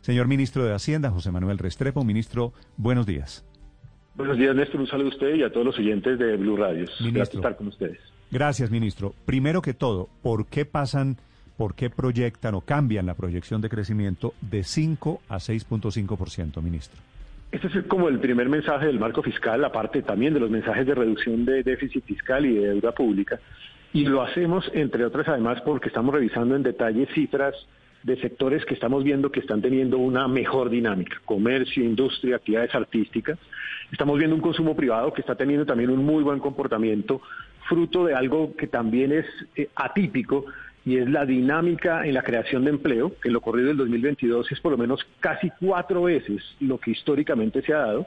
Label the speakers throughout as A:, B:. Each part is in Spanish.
A: Señor ministro de Hacienda, José Manuel Restrepo, ministro, buenos días.
B: Buenos días, Néstor. Un saludo a usted y a todos los oyentes de Blue Radio. Gracias estar con ustedes.
A: Gracias, ministro. Primero que todo, ¿por qué pasan, por qué proyectan o cambian la proyección de crecimiento de 5 a 6.5%, ministro?
B: Este es como el primer mensaje del marco fiscal, aparte también de los mensajes de reducción de déficit fiscal y de deuda pública. Y lo hacemos, entre otras, además, porque estamos revisando en detalle cifras de sectores que estamos viendo que están teniendo una mejor dinámica, comercio, industria, actividades artísticas. Estamos viendo un consumo privado que está teniendo también un muy buen comportamiento, fruto de algo que también es eh, atípico y es la dinámica en la creación de empleo, que en lo corrido del 2022 es por lo menos casi cuatro veces lo que históricamente se ha dado,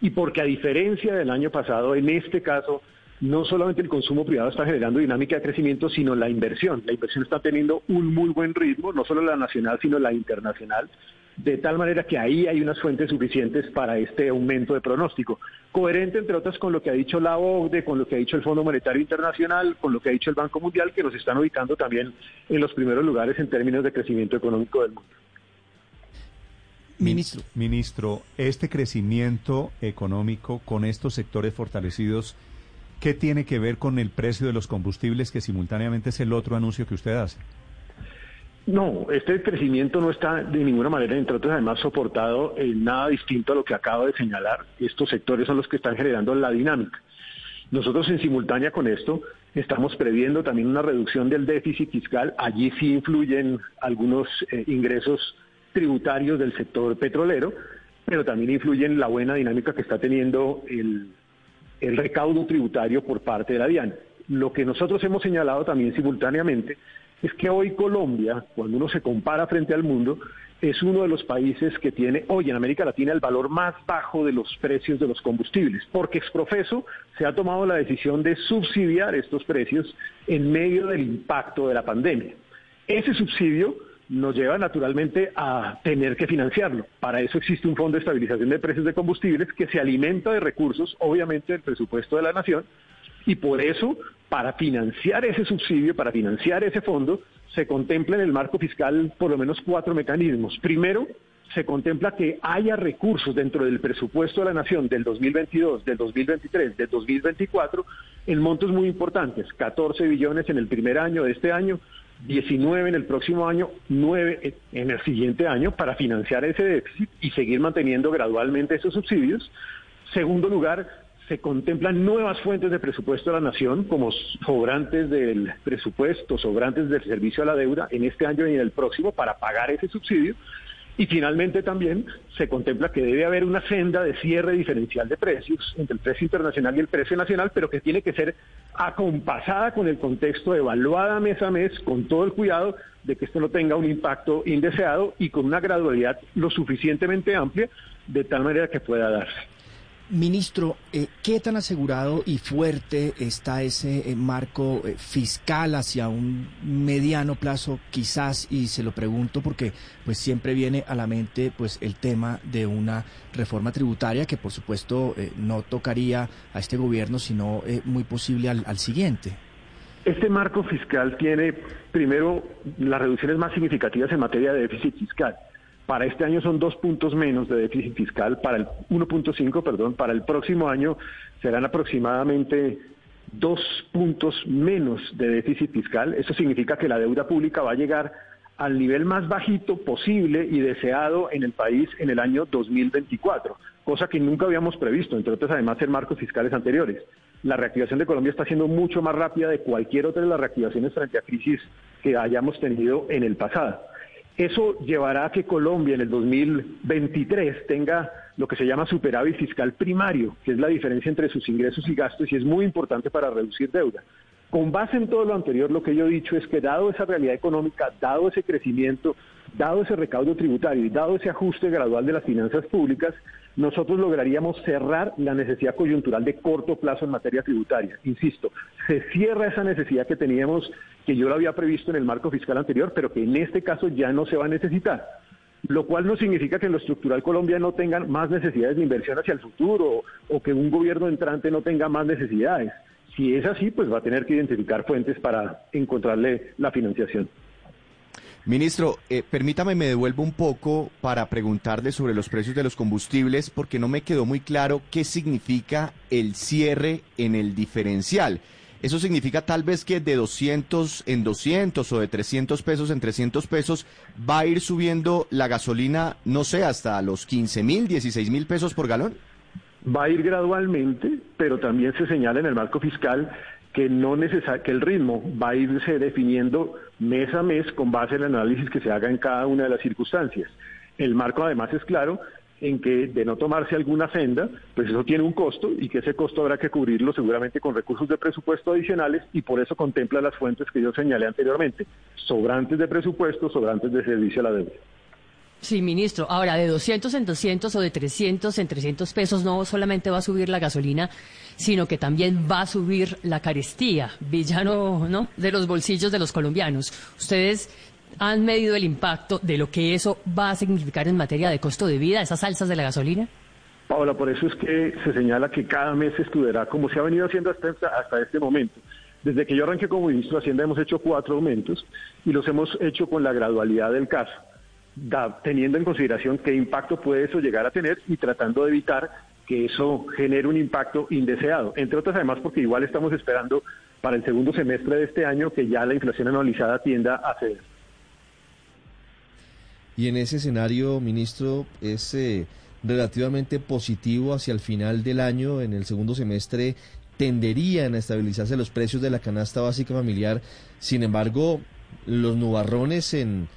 B: y porque a diferencia del año pasado, en este caso, no solamente el consumo privado está generando dinámica de crecimiento, sino la inversión. La inversión está teniendo un muy buen ritmo, no solo la nacional, sino la internacional, de tal manera que ahí hay unas fuentes suficientes para este aumento de pronóstico. Coherente, entre otras, con lo que ha dicho la OCDE, con lo que ha dicho el Fondo Monetario Internacional, con lo que ha dicho el Banco Mundial, que nos están ubicando también en los primeros lugares en términos de crecimiento económico del mundo.
A: Ministro. Ministro, este crecimiento económico con estos sectores fortalecidos, ¿qué tiene que ver con el precio de los combustibles que simultáneamente es el otro anuncio que usted hace?
B: No, este crecimiento no está de ninguna manera, entre otros, además soportado en nada distinto a lo que acabo de señalar. Estos sectores son los que están generando la dinámica. Nosotros en simultánea con esto estamos previendo también una reducción del déficit fiscal. Allí sí influyen algunos eh, ingresos tributarios del sector petrolero, pero también influyen la buena dinámica que está teniendo el, el recaudo tributario por parte de la DIAN. Lo que nosotros hemos señalado también simultáneamente es que hoy Colombia, cuando uno se compara frente al mundo, es uno de los países que tiene hoy en América Latina el valor más bajo de los precios de los combustibles, porque exprofeso se ha tomado la decisión de subsidiar estos precios en medio del impacto de la pandemia. Ese subsidio nos lleva naturalmente a tener que financiarlo. Para eso existe un fondo de estabilización de precios de combustibles que se alimenta de recursos, obviamente, del presupuesto de la nación, y por eso, para financiar ese subsidio, para financiar ese fondo, se contempla en el marco fiscal por lo menos cuatro mecanismos. Primero, se contempla que haya recursos dentro del presupuesto de la Nación del 2022, del 2023, del 2024, en montos muy importantes, 14 billones en el primer año de este año, 19 en el próximo año, 9 en el siguiente año para financiar ese déficit y seguir manteniendo gradualmente esos subsidios. Segundo lugar, se contemplan nuevas fuentes de presupuesto de la nación como sobrantes del presupuesto, sobrantes del servicio a la deuda en este año y en el próximo para pagar ese subsidio. Y finalmente también se contempla que debe haber una senda de cierre diferencial de precios entre el precio internacional y el precio nacional, pero que tiene que ser acompasada con el contexto, evaluada mes a mes, con todo el cuidado de que esto no tenga un impacto indeseado y con una gradualidad lo suficientemente amplia de tal manera que pueda darse.
C: Ministro, eh, ¿qué tan asegurado y fuerte está ese eh, marco eh, fiscal hacia un mediano plazo, quizás? Y se lo pregunto porque, pues, siempre viene a la mente, pues, el tema de una reforma tributaria que, por supuesto, no tocaría a este gobierno, sino muy posible al, al siguiente.
B: Este marco fiscal tiene, primero, las reducciones más significativas en materia de déficit fiscal. Para este año son dos puntos menos de déficit fiscal, para el 1.5, perdón, para el próximo año serán aproximadamente dos puntos menos de déficit fiscal. Eso significa que la deuda pública va a llegar al nivel más bajito posible y deseado en el país en el año 2024, cosa que nunca habíamos previsto, entre otras además en marcos fiscales anteriores. La reactivación de Colombia está siendo mucho más rápida de cualquier otra de las reactivaciones frente a crisis que hayamos tenido en el pasado. Eso llevará a que Colombia en el 2023 tenga lo que se llama superávit fiscal primario, que es la diferencia entre sus ingresos y gastos y es muy importante para reducir deuda. Con base en todo lo anterior, lo que yo he dicho es que dado esa realidad económica, dado ese crecimiento, dado ese recaudo tributario y dado ese ajuste gradual de las finanzas públicas, nosotros lograríamos cerrar la necesidad coyuntural de corto plazo en materia tributaria. Insisto, se cierra esa necesidad que teníamos, que yo lo había previsto en el marco fiscal anterior, pero que en este caso ya no se va a necesitar. Lo cual no significa que en lo estructural Colombia no tengan más necesidades de inversión hacia el futuro o que un gobierno entrante no tenga más necesidades. Si es así, pues va a tener que identificar fuentes para encontrarle la financiación.
D: Ministro, eh, permítame me devuelvo un poco para preguntarle sobre los precios de los combustibles porque no me quedó muy claro qué significa el cierre en el diferencial. Eso significa tal vez que de 200 en 200 o de 300 pesos en 300 pesos va a ir subiendo la gasolina, no sé, hasta los 15 mil, 16 mil pesos por galón.
B: Va a ir gradualmente, pero también se señala en el marco fiscal que no que el ritmo va a irse definiendo mes a mes con base en el análisis que se haga en cada una de las circunstancias. El marco además es claro en que de no tomarse alguna senda, pues eso tiene un costo y que ese costo habrá que cubrirlo seguramente con recursos de presupuesto adicionales y por eso contempla las fuentes que yo señalé anteriormente, sobrantes de presupuesto, sobrantes de servicio a la deuda.
E: Sí, ministro. Ahora, de 200 en 200 o de 300 en 300 pesos no solamente va a subir la gasolina, sino que también va a subir la carestía, villano ¿no? de los bolsillos de los colombianos. Ustedes han medido el impacto de lo que eso va a significar en materia de costo de vida, esas alzas de la gasolina.
B: Paola, por eso es que se señala que cada mes estudiará, como se ha venido haciendo hasta, hasta este momento. Desde que yo arranqué como ministro de Hacienda hemos hecho cuatro aumentos y los hemos hecho con la gradualidad del caso teniendo en consideración qué impacto puede eso llegar a tener y tratando de evitar que eso genere un impacto indeseado. Entre otras, además, porque igual estamos esperando para el segundo semestre de este año que ya la inflación anualizada tienda a ceder.
C: Y en ese escenario, ministro, es eh, relativamente positivo hacia el final del año, en el segundo semestre tenderían a estabilizarse los precios de la canasta básica familiar. Sin embargo, los nubarrones en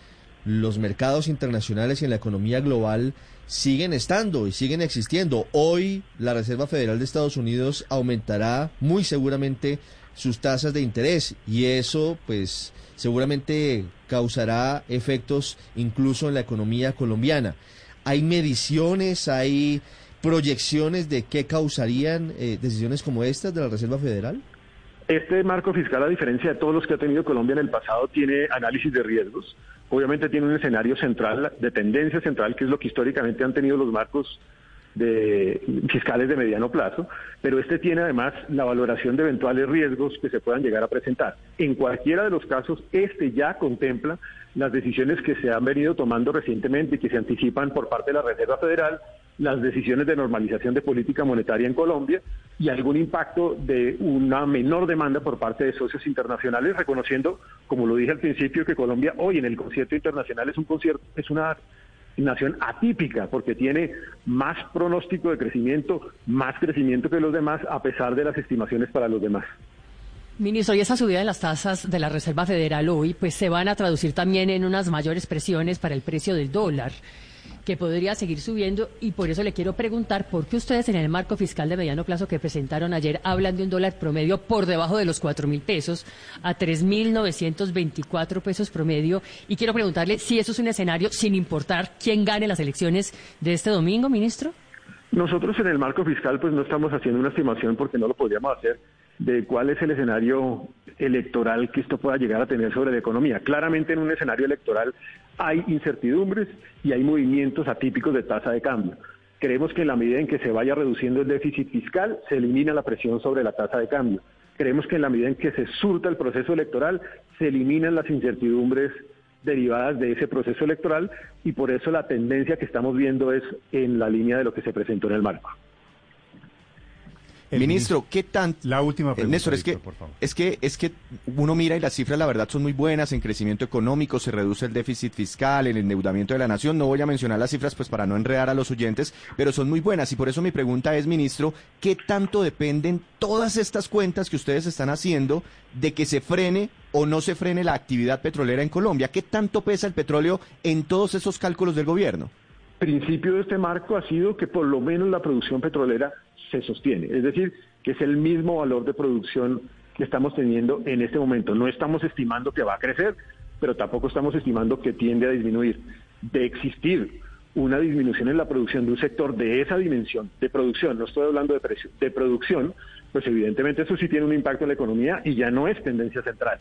C: los mercados internacionales y en la economía global siguen estando y siguen existiendo. Hoy la Reserva Federal de Estados Unidos aumentará muy seguramente sus tasas de interés y eso pues seguramente causará efectos incluso en la economía colombiana. Hay mediciones, hay proyecciones de qué causarían eh, decisiones como estas de la Reserva Federal.
B: Este marco fiscal, a diferencia de todos los que ha tenido Colombia en el pasado, tiene análisis de riesgos. Obviamente tiene un escenario central, de tendencia central, que es lo que históricamente han tenido los marcos de fiscales de mediano plazo, pero este tiene además la valoración de eventuales riesgos que se puedan llegar a presentar. En cualquiera de los casos, este ya contempla las decisiones que se han venido tomando recientemente y que se anticipan por parte de la Reserva Federal las decisiones de normalización de política monetaria en Colombia y algún impacto de una menor demanda por parte de socios internacionales, reconociendo, como lo dije al principio, que Colombia hoy en el concierto internacional es un concierto, es una nación atípica porque tiene más pronóstico de crecimiento, más crecimiento que los demás, a pesar de las estimaciones para los demás.
E: Ministro, y esa subida de las tasas de la Reserva Federal hoy, pues se van a traducir también en unas mayores presiones para el precio del dólar que podría seguir subiendo y por eso le quiero preguntar por qué ustedes en el marco fiscal de mediano plazo que presentaron ayer hablan de un dólar promedio por debajo de los cuatro mil pesos a tres mil novecientos veinticuatro pesos promedio y quiero preguntarle si eso es un escenario sin importar quién gane las elecciones de este domingo, ministro.
B: Nosotros en el marco fiscal pues no estamos haciendo una estimación porque no lo podríamos hacer de cuál es el escenario electoral que esto pueda llegar a tener sobre la economía. Claramente en un escenario electoral hay incertidumbres y hay movimientos atípicos de tasa de cambio. Creemos que en la medida en que se vaya reduciendo el déficit fiscal, se elimina la presión sobre la tasa de cambio. Creemos que en la medida en que se surta el proceso electoral, se eliminan las incertidumbres derivadas de ese proceso electoral y por eso la tendencia que estamos viendo es en la línea de lo que se presentó en el marco
D: ministro, ¿qué tan...
A: La última pregunta,
D: Néstor, es que, es que es que uno mira y las cifras la verdad son muy buenas en crecimiento económico, se reduce el déficit fiscal, el endeudamiento de la nación. No voy a mencionar las cifras pues para no enredar a los oyentes, pero son muy buenas y por eso mi pregunta es, ministro, ¿qué tanto dependen todas estas cuentas que ustedes están haciendo de que se frene o no se frene la actividad petrolera en Colombia? ¿Qué tanto pesa el petróleo en todos esos cálculos del gobierno?
B: Principio de este marco ha sido que por lo menos la producción petrolera se sostiene, es decir, que es el mismo valor de producción que estamos teniendo en este momento. No estamos estimando que va a crecer, pero tampoco estamos estimando que tiende a disminuir. De existir una disminución en la producción de un sector de esa dimensión, de producción, no estoy hablando de precio, de producción, pues evidentemente eso sí tiene un impacto en la economía y ya no es tendencia central.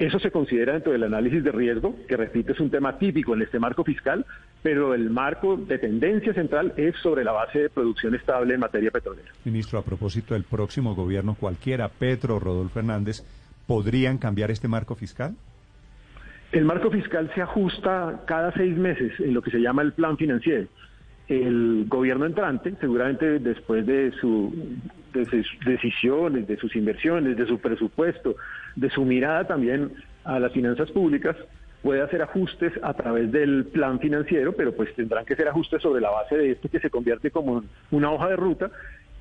B: Eso se considera dentro del análisis de riesgo, que repito es un tema típico en este marco fiscal, pero el marco de tendencia central es sobre la base de producción estable en materia petrolera.
A: Ministro, a propósito del próximo gobierno, cualquiera, Petro, Rodolfo Hernández, ¿podrían cambiar este marco fiscal?
B: El marco fiscal se ajusta cada seis meses en lo que se llama el plan financiero. El gobierno entrante, seguramente después de, su, de sus decisiones, de sus inversiones, de su presupuesto, de su mirada también a las finanzas públicas, puede hacer ajustes a través del plan financiero, pero pues tendrán que ser ajustes sobre la base de esto que se convierte como una hoja de ruta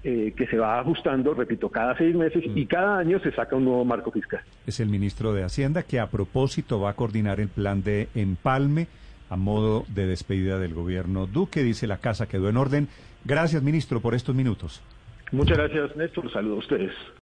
B: eh, que se va ajustando, repito, cada seis meses y mm. cada año se saca un nuevo marco fiscal.
A: Es el ministro de Hacienda que a propósito va a coordinar el plan de empalme a modo de despedida del gobierno Duque. Dice la casa quedó en orden. Gracias, ministro, por estos minutos.
B: Muchas gracias, Néstor. Saludos a ustedes.